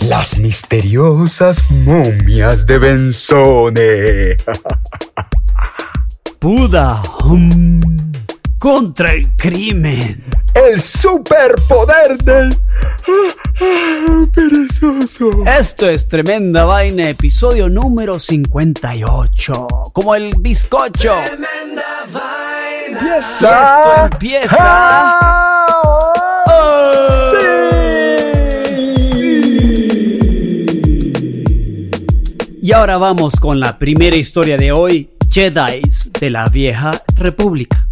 Las misteriosas momias de Benzone. Buda hum, contra el crimen. El superpoder del perezoso. Esto es Tremenda Vaina, episodio número 58. Como el bizcocho. Tremenda vaina. Y esto empieza. Y ahora vamos con la primera historia de hoy, Jedi de la vieja república.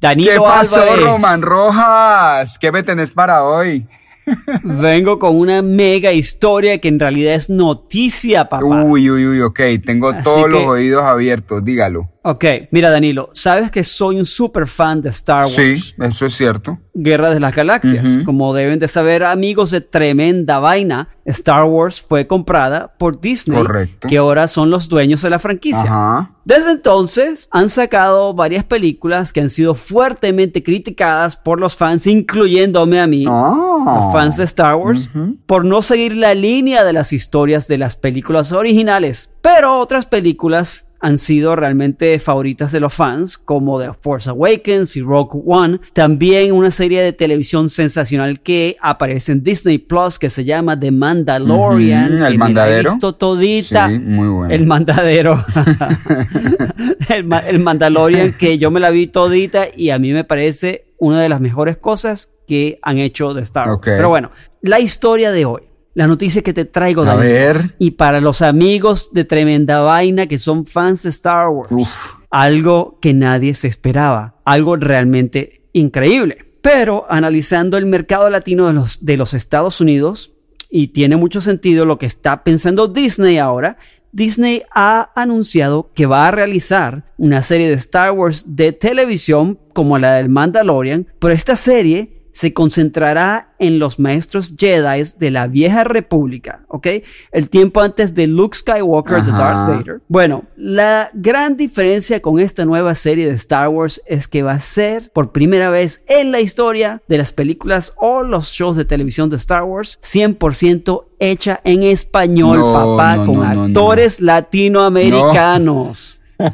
Danilo ¿Qué pasó, Álvarez. Roman Rojas? ¿Qué me tenés para hoy? Vengo con una mega historia que en realidad es noticia, papá. Uy, uy, uy, ok. Tengo Así todos los oídos abiertos, dígalo. Ok, mira Danilo, sabes que soy un super fan de Star Wars. Sí, eso es cierto. Guerra de las Galaxias. Como deben de saber amigos de tremenda vaina, Star Wars fue comprada por Disney, Correcto. que ahora son los dueños de la franquicia. Ajá. Desde entonces han sacado varias películas que han sido fuertemente criticadas por los fans, incluyéndome a mí, Ah. los fans de Star Wars, por no seguir la línea de las historias de las películas originales. Pero otras películas han sido realmente favoritas de los fans, como The Force Awakens y Rogue One. También una serie de televisión sensacional que aparece en Disney Plus que se llama The Mandalorian. El que me la he mandadero. visto todita. Sí, muy bueno. El mandadero. el, ma- el Mandalorian que yo me la vi todita y a mí me parece una de las mejores cosas que han hecho de Star Wars. Pero bueno, la historia de hoy. La noticia que te traigo A ver. Y para los amigos de Tremenda Vaina que son fans de Star Wars. Uf. Algo que nadie se esperaba. Algo realmente increíble. Pero analizando el mercado latino de los, de los Estados Unidos, y tiene mucho sentido lo que está pensando Disney ahora, Disney ha anunciado que va a realizar una serie de Star Wars de televisión como la del Mandalorian, pero esta serie se concentrará en los maestros Jedi de la vieja república, ¿ok? El tiempo antes de Luke Skywalker, de Ajá. Darth Vader. Bueno, la gran diferencia con esta nueva serie de Star Wars es que va a ser por primera vez en la historia de las películas o los shows de televisión de Star Wars 100% hecha en español, No, papá, no, con no, actores latinoamericanos.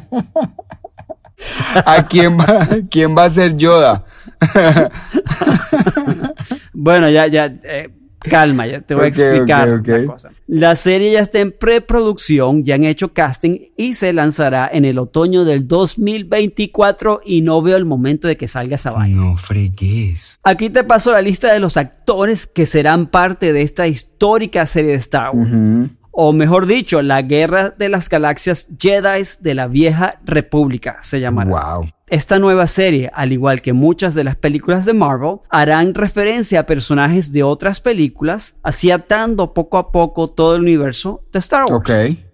¿A quién va, quién va a ser Yoda? Bueno, ya, ya, eh, calma, ya te voy a explicar ok, ok. una cosa. La serie ya está en preproducción, ya han hecho casting y se lanzará en el otoño del 2024 y no veo el momento de que salga esa vaina. No fregues. Aquí te paso la lista de los actores que serán parte de esta histórica serie de Star Wars. O mejor dicho, la Guerra de las Galaxias Jedi de la Vieja República se llamará. Wow. Esta nueva serie, al igual que muchas de las películas de Marvel, harán referencia a personajes de otras películas, así atando poco a poco todo el universo de Star Wars.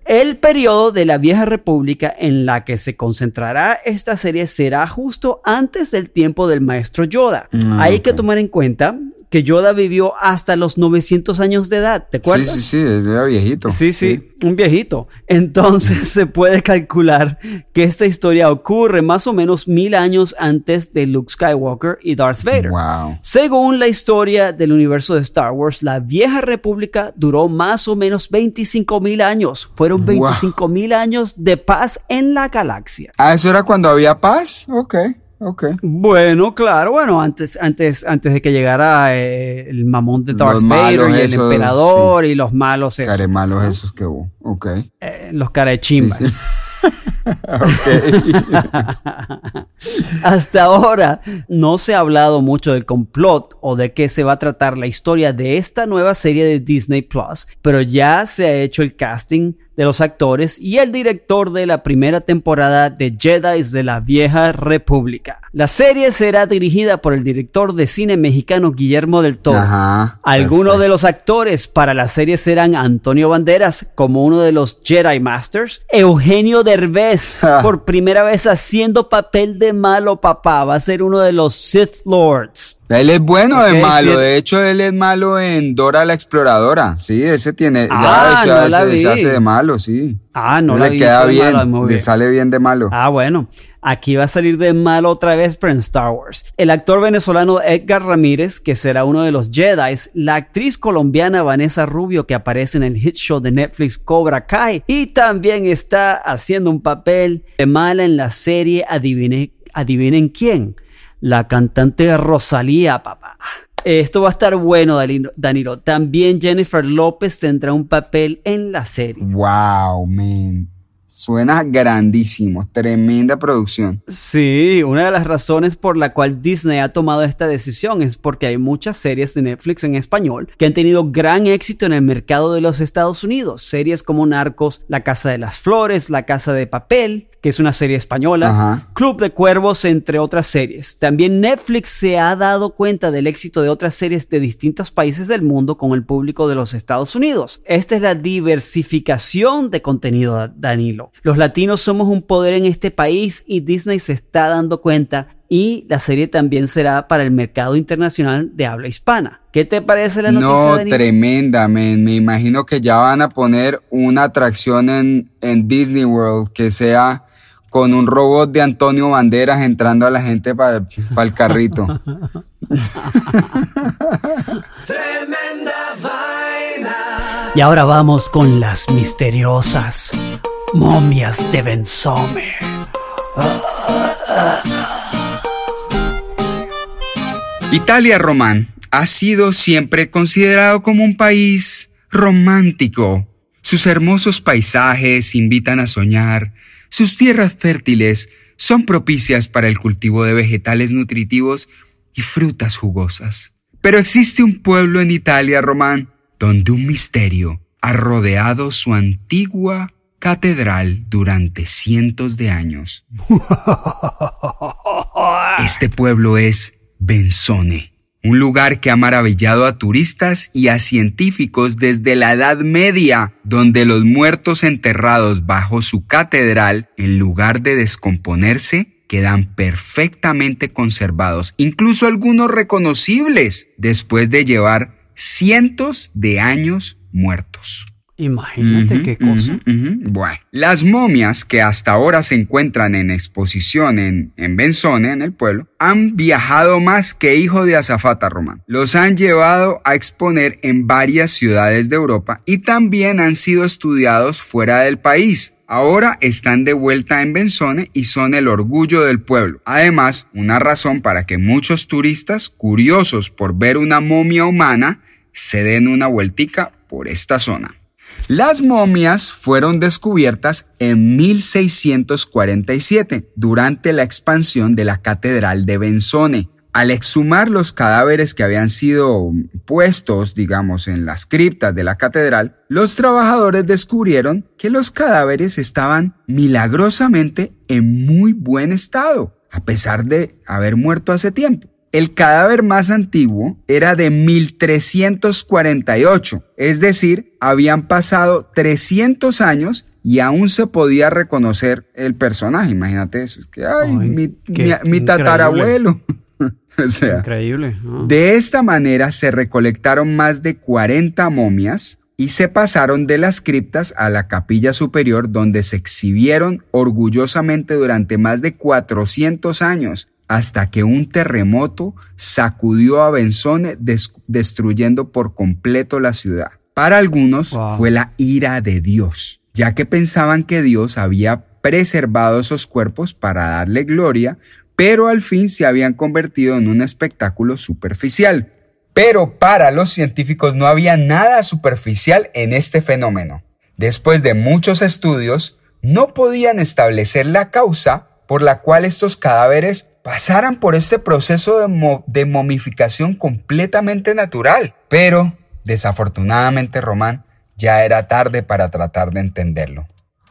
El periodo de la vieja república en la que se concentrará esta serie será justo antes del tiempo del maestro Yoda. Mm, Hay que tomar en cuenta que Yoda vivió hasta los 900 años de edad, ¿te Sí, acuerdas? sí, sí, era viejito. Sí, sí, un viejito. Entonces se puede calcular que esta historia ocurre más o menos mil años antes de Luke Skywalker y Darth Vader. Wow. Según la historia del universo de Star Wars, la vieja república duró más o menos 25 mil años. Fueron Wow. 25 mil años de paz en la galaxia. Ah, eso era cuando había paz. Ok, ok. Bueno, claro, bueno, antes, antes, antes de que llegara eh, el mamón de Darth Vader malos y el esos, emperador y los malos esos, Caremalos esos que hubo. Ok. eh, los carechimbas. Sí, sí. Hasta ahora no se ha hablado mucho del complot o de qué se va a tratar la historia de esta nueva serie de Disney Plus, pero ya se ha hecho el casting de los actores y el director de la primera temporada de Jedi de la Vieja República. La serie será dirigida por el director de cine mexicano Guillermo del Toro. Ajá. Algunos de los actores para la serie serán Antonio Banderas como uno de los Jedi Masters, Eugenio Derbez Ja. por primera vez haciendo papel de malo papá, va a ser uno de los Sith Lords. Él es bueno Ok, de malo, de hecho él es malo en Dora la Exploradora, sí, ese tiene, Ah, ya, no la se hace de malo, sí. Ah, no la le vi, queda bien, malo, le sale bien de malo. Ah, bueno. Aquí va a salir de malo otra vez, pero en Star Wars. El actor venezolano Edgar Ramírez, que será uno de los Jedi, la actriz colombiana Vanessa Rubio, que aparece en el hit show de Netflix Cobra Kai, y también está haciendo un papel de mala en la serie Adivine- Adivinen quién, la cantante Rosalía, papá. Esto va a estar bueno, Danilo-. También Jennifer López tendrá un papel en la serie. Wow, man. Suena grandísimo, tremenda producción. Sí, una de las razones por la cual Disney ha tomado esta decisión es porque hay muchas series de Netflix en español que han tenido gran éxito en el mercado de los Estados Unidos. Series como Narcos, La Casa de las Flores, La Casa de Papel, que es una serie española, Ajá. Club de Cuervos, entre otras series. También Netflix se ha dado cuenta del éxito de otras series de distintos países del mundo con el público de los Estados Unidos. Esta es la diversificación de contenido, Danilo. Los latinos somos un poder en este país y Disney se está dando cuenta y la serie también será para el mercado internacional de habla hispana. ¿Qué te parece la noticia, No, Danilo? tremenda, man. Me imagino que ya van a poner una atracción en, en Disney World que sea con un robot de Antonio Banderas entrando a la gente para el carrito. Tremenda vaina. Y ahora vamos con las misteriosas momias de Benzome. Italia Román ha sido siempre considerado como un país romántico. Sus hermosos paisajes invitan a soñar, sus tierras fértiles son propicias para el cultivo de vegetales nutritivos y frutas jugosas. Pero existe un pueblo en Italia Román donde un misterio ha rodeado su antigua catedral durante cientos de años. Este pueblo es Benzone, un lugar que ha maravillado a turistas y a científicos desde la Edad Media, donde los muertos enterrados bajo su catedral, en lugar de descomponerse, quedan perfectamente conservados, incluso algunos reconocibles, después de llevar cientos de años muertos. Imagínate qué cosa. Bueno, las momias que hasta ahora se encuentran en exposición en, en Benzone, en el pueblo, han viajado más que hijo de azafata román. Los han llevado a exponer en varias ciudades de Europa y también han sido estudiados fuera del país. Ahora están de vuelta en Benzone y son el orgullo del pueblo. Además, una razón para que muchos turistas curiosos por ver una momia humana se den una vueltica por esta zona. Las momias fueron descubiertas en 1647 durante la expansión de la Catedral de Benzone. Al exhumar los cadáveres que habían sido puestos, digamos, en las criptas de la catedral, los trabajadores descubrieron que los cadáveres estaban milagrosamente en muy buen estado. a pesar de haber muerto hace tiempo. El cadáver más antiguo era de 1348, es decir, habían pasado 300 años y aún se podía reconocer el personaje. Imagínate eso, es que, ay, Ay, mi, qué mi- mi tatarabuelo. o sea, Increíble. de esta manera se recolectaron más de 40 momias y se pasaron de las criptas a la capilla superior donde se exhibieron orgullosamente durante más de 400 años hasta que un terremoto sacudió a Benzone des- destruyendo por completo la ciudad. Para algunos Wow. fue la ira de Dios, ya que pensaban que Dios había preservado esos cuerpos para darle gloria, pero al fin se habían convertido en un espectáculo superficial. Pero para los científicos no había nada superficial en este fenómeno. Después de muchos estudios, no podían establecer la causa por la cual estos cadáveres pasaran por este proceso de, mo- de momificación completamente natural. Pero, desafortunadamente, Román, ya era tarde para tratar de entenderlo.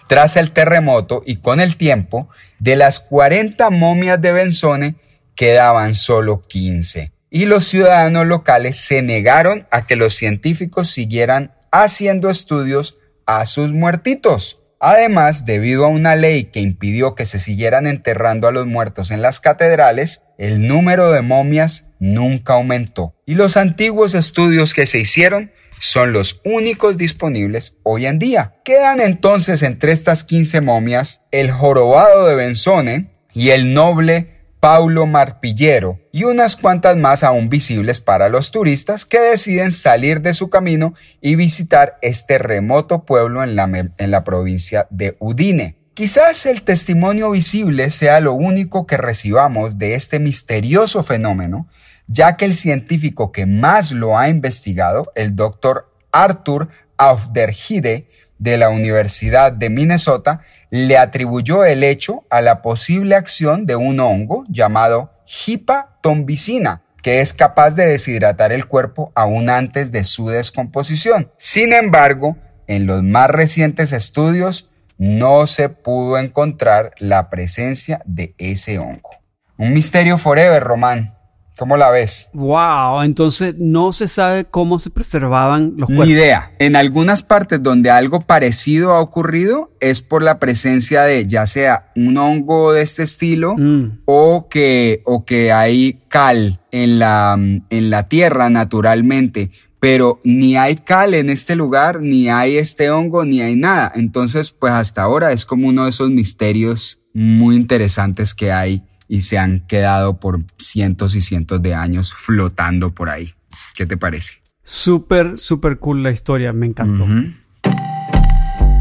Tras el terremoto y con el tiempo, de las 40 momias de Benzone quedaban solo 15. Y los ciudadanos locales se negaron a que los científicos siguieran haciendo estudios a sus muertitos. Además, debido a una ley que impidió que se siguieran enterrando a los muertos en las catedrales, el número de momias nunca aumentó. Y los antiguos estudios que se hicieron son los únicos disponibles hoy en día. Quedan entonces entre estas 15 momias el jorobado de Benzone y el noble Paulo Marpillero y unas cuantas más aún visibles para los turistas que deciden salir de su camino y visitar este remoto pueblo en la, en la provincia de Udine. Quizás el testimonio visible sea lo único que recibamos de este misterioso fenómeno, ya que el científico que más lo ha investigado, el doctor Arthur Aufderhide de la Universidad de Minnesota, le atribuyó el hecho a la posible acción de un hongo llamado Hipa tombicina, que es capaz de deshidratar el cuerpo aún antes de su descomposición. Sin embargo, en los más recientes estudios no se pudo encontrar la presencia de ese hongo. Un misterio forever, Román. ¿Cómo la ves? Wow, entonces no se sabe cómo se preservaban los cuerpos. Ni idea. En algunas partes donde algo parecido ha ocurrido es por la presencia de ya sea un hongo de este estilo Mm. o, que, o que hay cal en la, en la tierra naturalmente. Pero ni hay cal en este lugar, ni hay este hongo, ni hay nada. Entonces, pues hasta ahora es como uno de esos misterios muy interesantes que hay y se han quedado por cientos y cientos de años flotando por ahí. ¿Qué te parece? Súper, súper cool la historia, me encantó.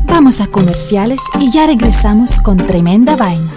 Vamos a comerciales y ya regresamos con tremenda vaina.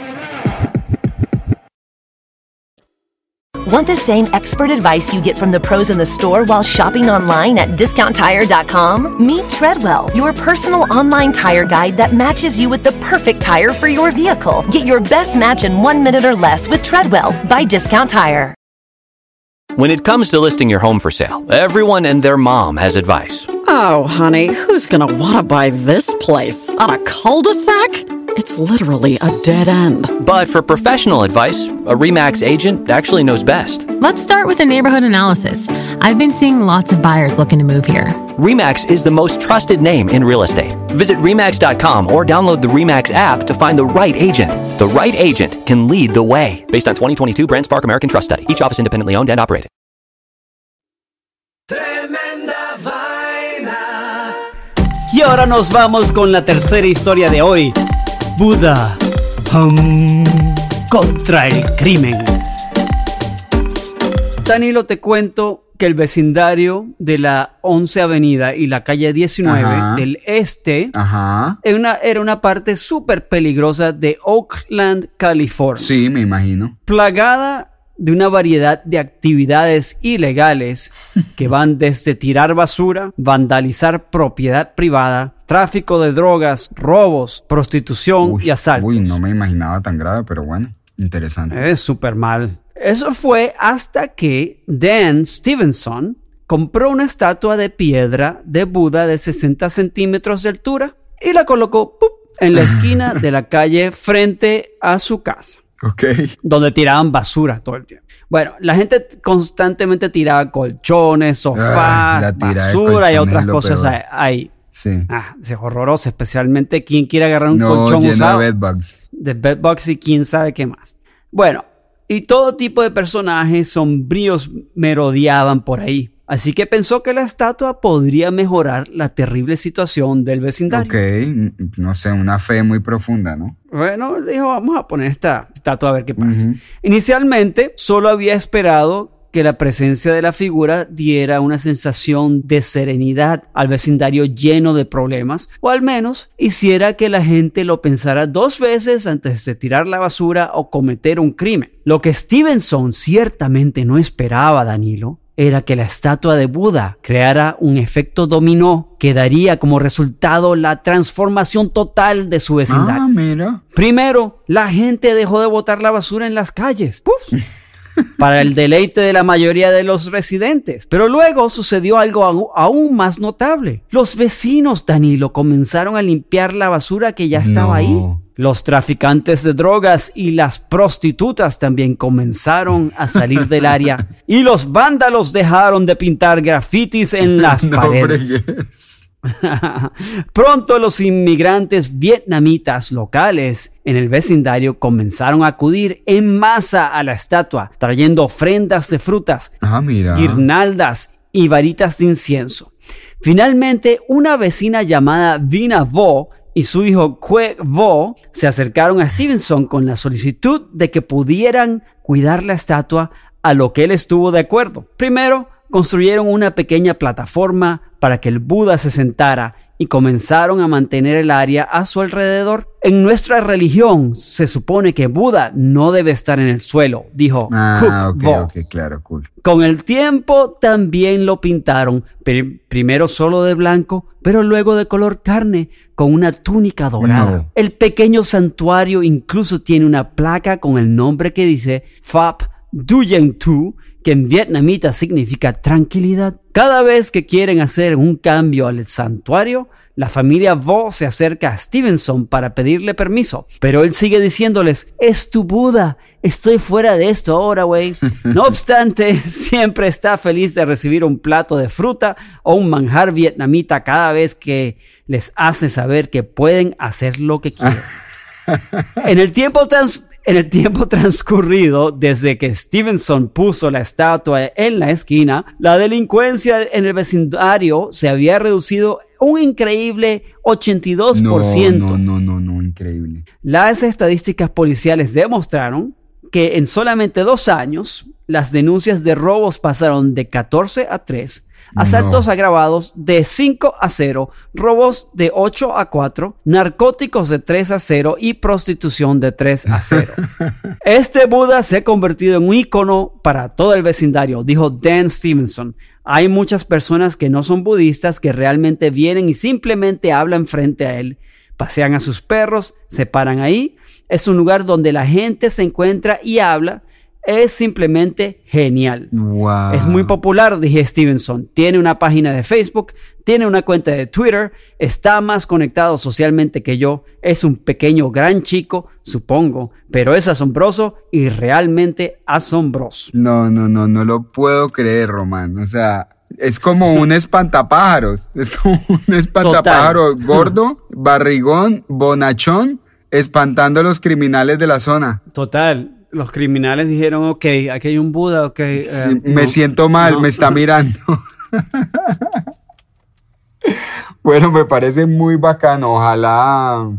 Want the same expert advice you get from the pros in the store while shopping online at discounttire.com? Meet Treadwell, your personal online tire guide that matches you with the perfect tire for your vehicle. Get your best match in one minute or less with Treadwell by Discount Tire. When it comes to listing your home for sale, everyone and their mom has advice. Oh, honey, who's gonna wanna buy this place? On a cul de sac? It's literally a dead end. But for professional advice, a REMAX agent actually knows best. Let's start with a neighborhood analysis. I've been seeing lots of buyers looking to move here. REMAX is the most trusted name in real estate. Visit REMAX.com or download the REMAX app to find the right agent. The right agent can lead the way. Based on 2022 BrandSpark American Trust Study, each office independently owned and operated. Tremenda vaina. Y ahora nos vamos con la tercera historia de hoy. Buda hum, contra el crimen. Danilo, te cuento que el vecindario de la 11 Avenida y la calle 19 Ajá. del este Ajá. era una, era una parte súper peligrosa de Oakland, California. Sí, me imagino. plagada de una variedad de actividades ilegales que van desde tirar basura, vandalizar propiedad privada, tráfico de drogas, robos, prostitución y asaltos. Uy, no me imaginaba tan grave, pero bueno, interesante. Es súper mal. Eso fue hasta que Dan Stevenson compró una estatua de piedra de Buda de 60 centímetros de altura y la colocó ¡pup! en la esquina de la calle frente a su casa. Ok. donde tiraban basura todo el tiempo. Bueno, la gente constantemente tiraba colchones, sofás, Ah, tira de basura y otras cosas peor. ahí. Sí. Ah, es horroroso, especialmente quien quiere agarrar un No, colchón usado. de bedbugs. De bedbugs y quién sabe qué más. Bueno, y todo tipo de personajes sombríos merodeaban por ahí. Así que pensó que la estatua podría mejorar la terrible situación del vecindario. Ok, n- no sé, una fe muy profunda, ¿no? Bueno, dijo, vamos a poner esta estatua a ver qué pasa. Inicialmente, solo había esperado que la presencia de la figura diera una sensación de serenidad al vecindario lleno de problemas, o al menos hiciera que la gente lo pensara dos veces antes de tirar la basura o cometer un crimen. Lo que Stevenson ciertamente no esperaba, Danilo, era que la estatua de Buda creara un efecto dominó que daría como resultado la transformación total de su vecindario. Ah, mira. Primero, la gente dejó de botar la basura en las calles. ¡Puf! para el deleite de la mayoría de los residentes. Pero luego sucedió algo aún más notable. Los vecinos, Danilo, comenzaron a limpiar la basura que ya estaba No. ahí. Los traficantes de drogas y las prostitutas también comenzaron a salir del área y los vándalos dejaron de pintar grafitis en las No paredes. Pronto los inmigrantes vietnamitas locales en el vecindario comenzaron a acudir en masa a la estatua, trayendo ofrendas de frutas, Ah, mira. guirnaldas y varitas de incienso. Finalmente, una vecina llamada Vina Vo y su hijo Kue Vo se acercaron a Stevenson con la solicitud de que pudieran cuidar la estatua, a lo que él estuvo de acuerdo. Primero, construyeron una pequeña plataforma para que el Buda se sentara y comenzaron a mantener el área a su alrededor. En nuestra religión se supone que Buda no debe estar en el suelo, dijo Ah, Cook ok, Vo. ok, claro, cool. Con el tiempo también lo pintaron, pri- primero solo de blanco, pero luego de color carne, con una túnica dorada. No. El pequeño santuario incluso tiene una placa con el nombre que dice Phap Duyen Tu, que en vietnamita significa tranquilidad. Cada vez que quieren hacer un cambio al santuario, la familia Vo se acerca a Stevenson para pedirle permiso, pero él sigue diciéndoles, es tu Buda, estoy fuera de esto ahora, güey. No obstante, siempre está feliz de recibir un plato de fruta o un manjar vietnamita cada vez que les hace saber que pueden hacer lo que quieren. En el tiempo trans- en el tiempo transcurrido desde que Stevenson puso la estatua en la esquina, la delincuencia en el vecindario se había reducido un increíble 82%. No, no, no, no, no, increíble. Las estadísticas policiales demostraron que en solamente dos años las denuncias de robos pasaron de 14 a 3, asaltos No. agravados de 5 a 0, robos de 8 a 4, narcóticos de 3 a 0 y prostitución de 3 a 0. Este Buda se ha convertido en un ícono para todo el vecindario, dijo Dan Stevenson. Hay muchas personas que no son budistas que realmente vienen y simplemente hablan frente a él. Pasean a sus perros, se paran ahí. Es un lugar donde la gente se encuentra y habla. Es simplemente genial. Wow. Es muy popular, dije Stevenson. Tiene una página de Facebook, tiene una cuenta de Twitter, está más conectado socialmente que yo. Es un pequeño gran chico, supongo, pero es asombroso y realmente asombroso. No, no, no, no lo puedo creer, Román. O sea, Es como un espantapájaros. Es como un espantapájaro gordo, barrigón, bonachón, espantando a los criminales de la zona. Total. Los criminales dijeron, ok, aquí hay un Buda, ok. eh, Sí, me siento mal, no. me está mirando. bueno, me parece muy bacano. Ojalá,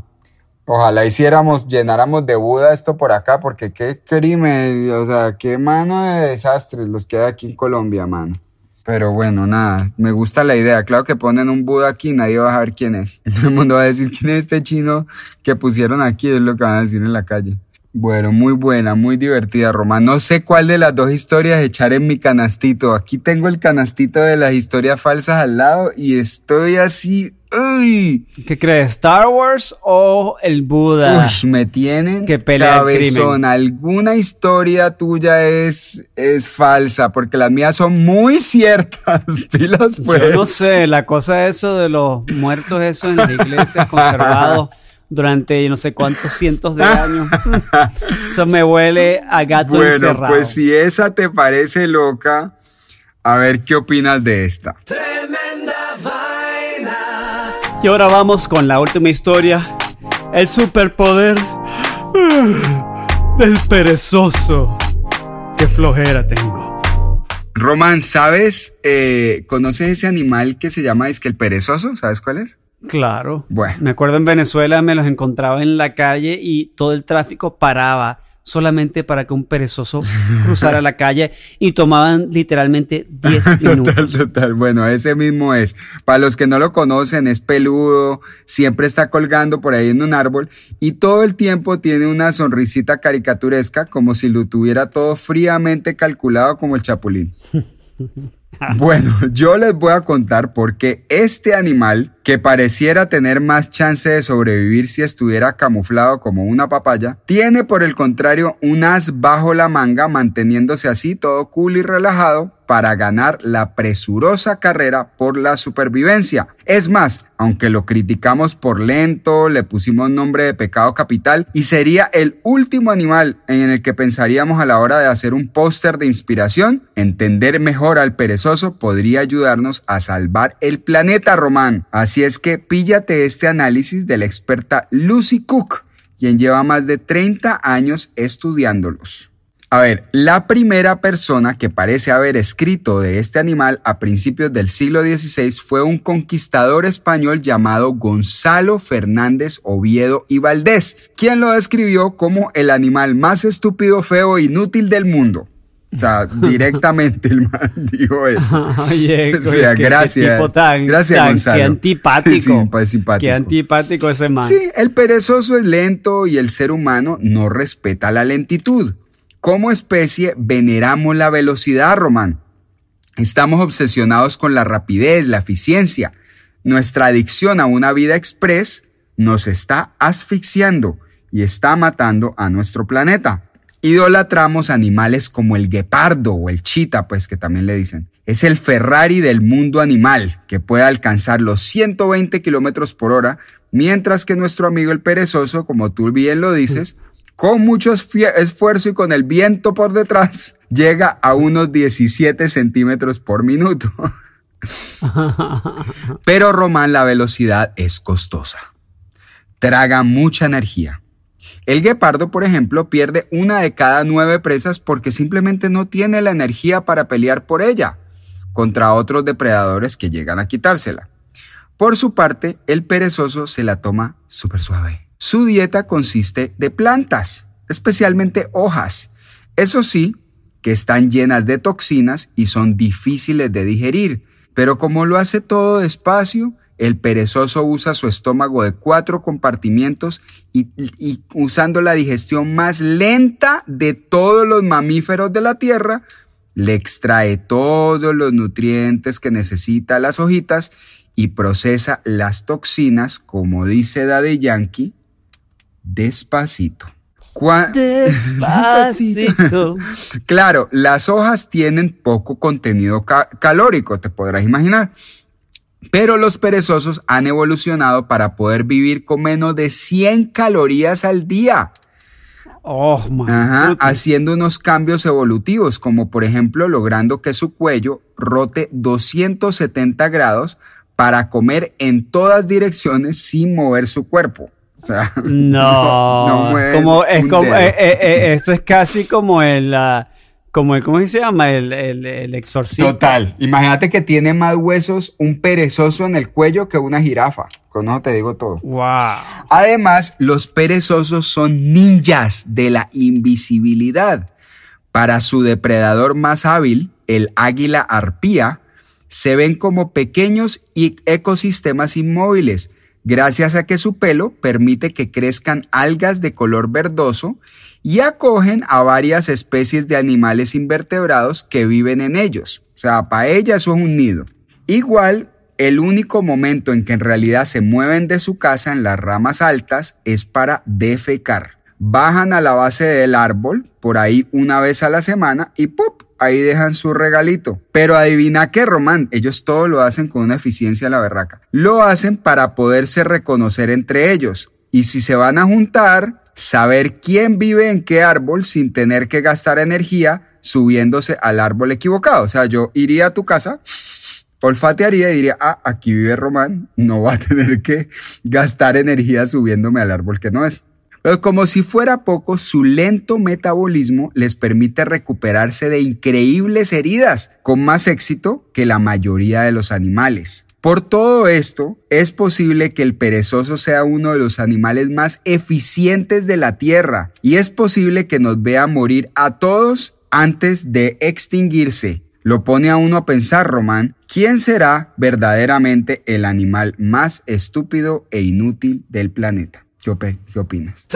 ojalá hiciéramos, llenáramos de Buda esto por acá, porque qué crimen, o sea, qué mano de desastres los que hay aquí en Colombia, mano. Pero bueno, nada, me gusta la idea. Claro que ponen un Buda aquí, nadie va a saber quién es. El mundo va a decir quién es este chino que pusieron aquí, es lo que van a decir en la calle. Bueno, muy buena, muy divertida, Román. No sé cuál de las dos historias echar en mi canastito. Aquí tengo el canastito de las historias falsas al lado y estoy así. ¡Uy! ¿Qué crees? ¿Star Wars o el Buda? Uy, me tienen Que cabezón. Alguna historia tuya es, es falsa, porque las mías son muy ciertas. Pilas, pues. Yo no sé, la cosa es eso de los muertos, eso en la iglesia, conservados durante no sé cuántos cientos de años. Eso me huele a gato Bueno, encerrado. pues si esa te parece loca, a ver qué opinas de esta. Y ahora vamos con la última historia. El superpoder del perezoso. Qué flojera tengo. Román, ¿sabes? Eh, ¿Conoces ese animal que se llama es que el perezoso? ¿Sabes cuál es? Claro. Bueno. Me acuerdo en Venezuela me los encontraba en la calle y todo el tráfico paraba solamente para que un perezoso cruzara la calle y tomaban literalmente 10 minutos. Total, total. Bueno, ese mismo es. Para los que no lo conocen, es peludo, siempre está colgando por ahí en un árbol y todo el tiempo tiene una sonrisita caricaturesca como si lo tuviera todo fríamente calculado como el chapulín. Bueno, yo les voy a contar por qué este animal, que pareciera tener más chance de sobrevivir si estuviera camuflado como una papaya, tiene por el contrario un as bajo la manga manteniéndose así todo cool y relajado para ganar la presurosa carrera por la supervivencia. Es más, aunque lo criticamos por lento, le pusimos nombre de pecado capital y sería el último animal en el que pensaríamos a la hora de hacer un póster de inspiración, entender mejor al perezoso podría ayudarnos a salvar el planeta, Román. Así es que píllate este análisis de la experta Lucy Cook, quien lleva más de 30 años estudiándolos. A ver, la primera persona que parece haber escrito de este animal a principios del siglo XVI fue un conquistador español llamado Gonzalo Fernández Oviedo y Valdés, quien lo describió como el animal más estúpido, feo e inútil del mundo. O sea, directamente el man dijo eso. Oye, O sea, qué- qué gracias. tipo tan, Gracias, tan- Gonzalo. Qué antipático. Sí, simpático. Qué antipático ese man. Sí, el perezoso es lento y el ser humano no respeta la lentitud. Como especie, veneramos la velocidad, Román. Estamos obsesionados con la rapidez, la eficiencia. Nuestra adicción a una vida express nos está asfixiando y está matando a nuestro planeta. Idolatramos animales como el guepardo o el chita, pues que también le dicen. Es el Ferrari del mundo animal, que puede alcanzar los 120 kilómetros por hora, mientras que nuestro amigo el perezoso, como tú bien lo dices, con mucho esfuerzo y con el viento por detrás, llega a unos 17 centímetros por minuto. Pero Román, la velocidad es costosa. Traga mucha energía. El guepardo, por ejemplo, pierde una de cada nueve presas porque simplemente no tiene la energía para pelear por ella contra otros depredadores que llegan a quitársela. Por su parte, el perezoso se la toma súper suave. Su dieta consiste de plantas, especialmente hojas. Eso sí, que están llenas de toxinas y son difíciles de digerir, pero como lo hace todo despacio, el perezoso usa su estómago de cuatro compartimientos y, y usando la digestión más lenta de todos los mamíferos de la Tierra, le extrae todos los nutrientes que necesita las hojitas y procesa las toxinas, como dice Daddy Yankee, despacito. Cua- Despacito. Claro, las hojas tienen poco contenido ca- calórico, te podrás imaginar. Pero los perezosos han evolucionado para poder vivir con menos de 100 calorías al día. Oh, my Ajá, haciendo unos cambios evolutivos, como por ejemplo logrando que su cuello rote 270 grados para comer en todas direcciones sin mover su cuerpo. O sea, No, no mueven como es como eh, eh, eh, esto es casi como el ah, como el cómo se llama el, el, el exorcista. Total. Imagínate que tiene más huesos un perezoso en el cuello que una jirafa. Con eso te digo todo. Wow. Además, los perezosos son ninjas de la invisibilidad. Para su depredador más hábil, el águila arpía, se ven como pequeños y- ecosistemas inmóviles, gracias a que su pelo permite que crezcan algas de color verdoso y acogen a varias especies de animales invertebrados que viven en ellos. O sea, para ella eso es un nido. Igual, el único momento en que en realidad se mueven de su casa en las ramas altas es para defecar. Bajan a la base del árbol, por ahí una vez a la semana, y ¡pup! Ahí dejan su regalito. Pero adivina qué, Román, ellos todo lo hacen con una eficiencia la berraca. Lo hacen para poderse reconocer entre ellos. Y si se van a juntar, saber quién vive en qué árbol sin tener que gastar energía subiéndose al árbol equivocado. O sea, yo iría a tu casa, olfatearía y diría, ah, aquí vive Román, no va a tener que gastar energía subiéndome al árbol que no es. Pero como si fuera poco, su lento metabolismo les permite recuperarse de increíbles heridas con más éxito que la mayoría de los animales. Por todo esto, es posible que el perezoso sea uno de los animales más eficientes de la Tierra y es posible que nos vea morir a todos antes de extinguirse. Lo pone a uno a pensar, Román, ¿quién será verdaderamente el animal más estúpido e inútil del planeta? ¿Qué, qué opinas?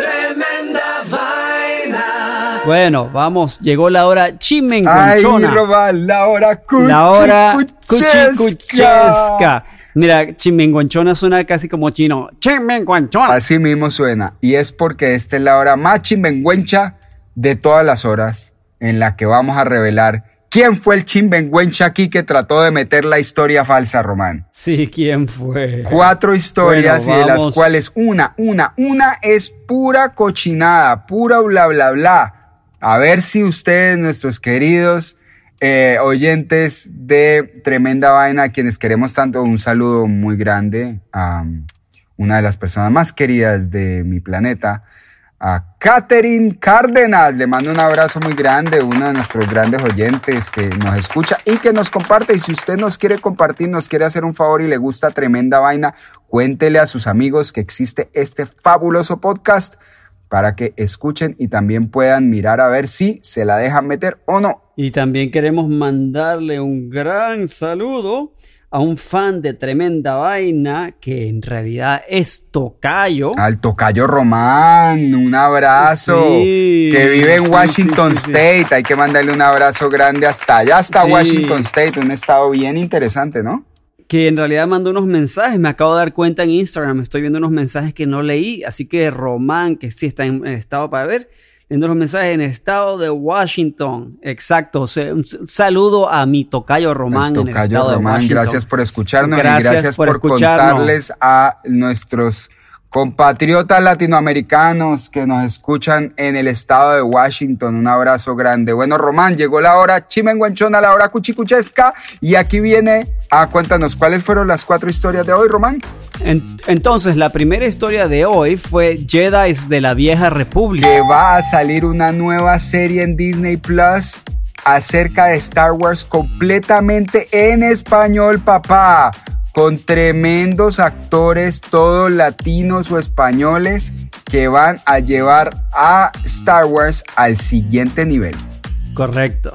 Bueno, vamos, llegó la hora Ay, chimenguanchona. Román, la hora cuchi, La hora cuchesca. cuchicuchesca. Mira, chimenguanchona suena casi como chino. Chimenguanchona. Así mismo suena. Y es porque esta es la hora más chimbenguencha de todas las horas en la que vamos a revelar quién fue el chimbenguencha aquí que trató de meter la historia falsa, Román. Sí, ¿quién fue? Cuatro historias Bueno, y de las cuales una, una, una es pura cochinada, pura bla, bla, bla. A ver si ustedes, nuestros queridos eh, oyentes de Tremenda Vaina, a quienes queremos tanto, un saludo muy grande a um, una de las personas más queridas de mi planeta, a Catherine Cárdenas. Le mando un abrazo muy grande, uno de nuestros grandes oyentes que nos escucha y que nos comparte. Y si usted nos quiere compartir, nos quiere hacer un favor y le gusta tremenda vaina, cuéntele a sus amigos que existe este fabuloso podcast para que escuchen y también puedan mirar a ver si se la dejan meter o no. Y también queremos mandarle un gran saludo a un fan de Tremenda Vaina que en realidad es Tocayo. Al Tocayo Román, un abrazo. Sí, que vive en Washington sí, sí, sí. State. Hay que mandarle un abrazo grande hasta allá, hasta. Washington State. Un estado bien interesante, ¿no? Que en realidad mandó unos mensajes, me acabo de dar cuenta en Instagram, estoy viendo unos mensajes que no leí, así que Román, que sí está en, en estado para ver, viendo los mensajes en estado de Washington, exacto, o sea, un saludo a mi tocayo Román en el Tocayo estado de Román, Washington. gracias por escucharnos Gracias y gracias por por, contarles a nuestros compatriotas latinoamericanos que nos escuchan en el estado de Washington. Un abrazo grande. Bueno, Román, llegó la hora chimenguanchona, la hora cuchicuchesca y aquí viene a cuéntanos cuáles fueron las cuatro historias de hoy, Román. En- entonces, la primera historia de hoy fue Jedi de la Vieja República. que va a salir una nueva serie en Disney Plus acerca de Star Wars completamente en español, papá. Con tremendos actores, todos latinos o españoles, que van a llevar a Star Wars al siguiente nivel. Correcto.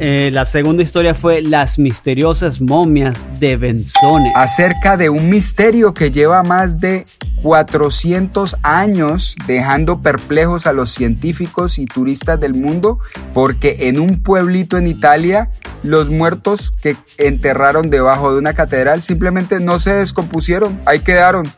Eh, la segunda historia fue Las misteriosas momias de Benzones. Acerca de un misterio que lleva más de 400 años dejando perplejos a los científicos y turistas del mundo porque en un pueblito en Italia los muertos que enterraron debajo de una catedral simplemente no se descompusieron, ahí quedaron.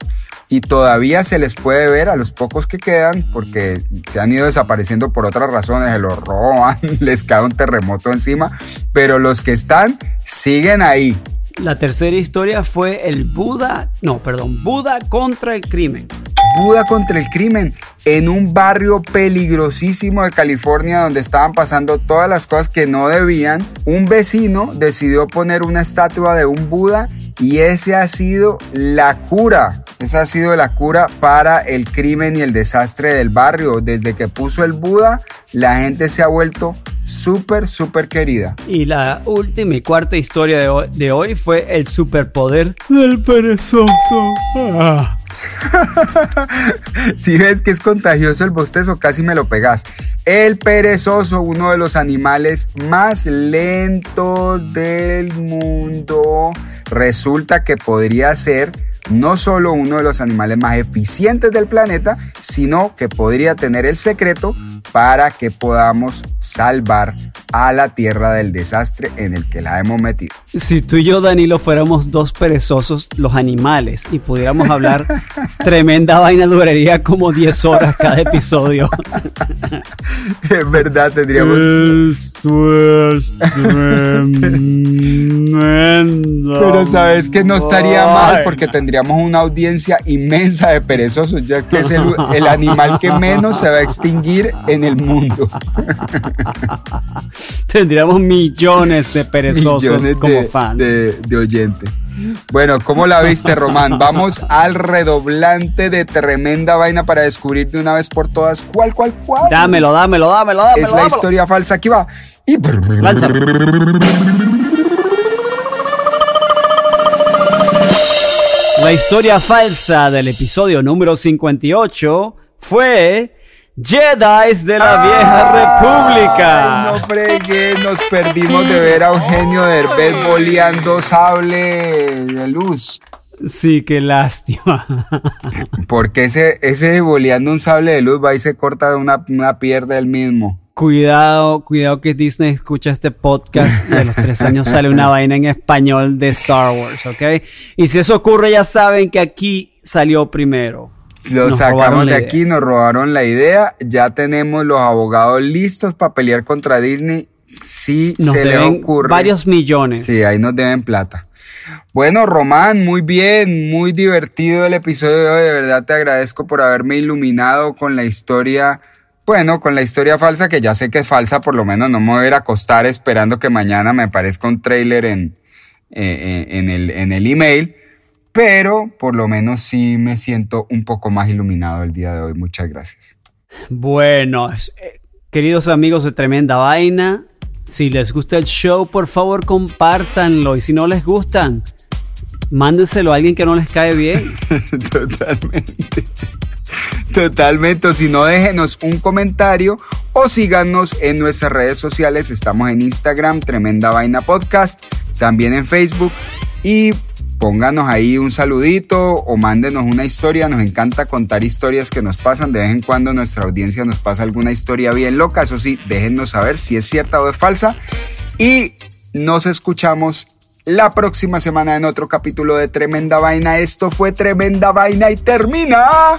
Y todavía se les puede ver a los pocos que quedan porque se han ido desapareciendo por otras razones, se los roban, les cae un terremoto encima, pero los que están siguen ahí. La tercera historia fue el Buda, no, perdón, Buda contra el crimen. Buda contra el crimen. en un barrio peligrosísimo de California donde estaban pasando todas las cosas que no debían, un vecino decidió poner una estatua de un Buda y ese ha sido la cura. Esa ha sido la cura para el crimen y el desastre del barrio. Desde que puso el Buda, la gente se ha vuelto súper, súper querida. Y la última y cuarta historia de hoy, de hoy fue el superpoder del perezoso. Ah. si ves que es contagioso el bostezo, casi me lo pegas. El perezoso, uno de los animales más lentos del mundo, resulta que podría ser no solo uno de los animales más eficientes del planeta, sino que podría tener el secreto para que podamos salvar a la tierra del desastre en el que la hemos metido. Si tú y yo, Danilo, fuéramos dos perezosos, los animales, y pudiéramos hablar, tremenda vaina duraría como 10 horas cada episodio. Es verdad, tendríamos... Esto es tremendo. Pero sabes que no estaría mal porque tendríamos una audiencia inmensa de perezosos, ya que es el, el animal que menos se va a extinguir en el mundo. Tendríamos millones de perezosos Millones como de, fans. de- de oyentes. Bueno, ¿cómo la viste, Román? Vamos al redoblante de tremenda vaina para descubrir de una vez por todas cuál, cuál, cuál. Dámelo, dámelo, dámelo, dámelo. es la dámelo. historia falsa. Aquí va. Y... Lánzalo. La historia falsa del episodio número 58 fue Jedi de la Vieja República. Ay, no fregué, nos perdimos de ver a Eugenio Derbez boleando sable de luz. Sí, qué lástima. Porque ese, ese boleando un sable de luz va y se corta una, una pierna él mismo. Cuidado, cuidado que Disney escucha este podcast y a los tres años sale una vaina en español de Star Wars, ¿ok? Y si eso ocurre, ya saben que aquí salió primero. Lo Nos sacamos de aquí, nos robaron la idea. Ya tenemos los abogados listos para pelear contra Disney. Si Nos se le ocurre. varios millones. Sí, ahí nos deben plata. Bueno, Román, muy bien, muy divertido el episodio de hoy. De verdad te agradezco por haberme iluminado con la historia. Bueno, con la historia falsa, que ya sé que es falsa, por lo menos no me voy a ir a acostar esperando que mañana me aparezca un trailer en, eh, eh, en, el, en el email. Pero por lo menos sí me siento un poco más iluminado el día de hoy. Muchas gracias. Bueno, eh, queridos amigos de Tremenda Vaina, si les gusta el show, por favor compártanlo. Y si no les gustan, mándenselo a alguien que no les cae bien. Totalmente. Totalmente. O si no, déjenos un comentario o síganos en nuestras redes sociales. Estamos en Instagram, Tremenda Vaina Podcast, también en Facebook. Y pónganos ahí un saludito o mándenos una historia. Nos encanta contar historias que nos pasan. De vez en cuando nuestra audiencia nos pasa alguna historia bien loca. Eso sí, déjennos saber si es cierta o es falsa. Y nos escuchamos la próxima semana en otro capítulo de Tremenda Vaina. Esto fue Tremenda Vaina y termina.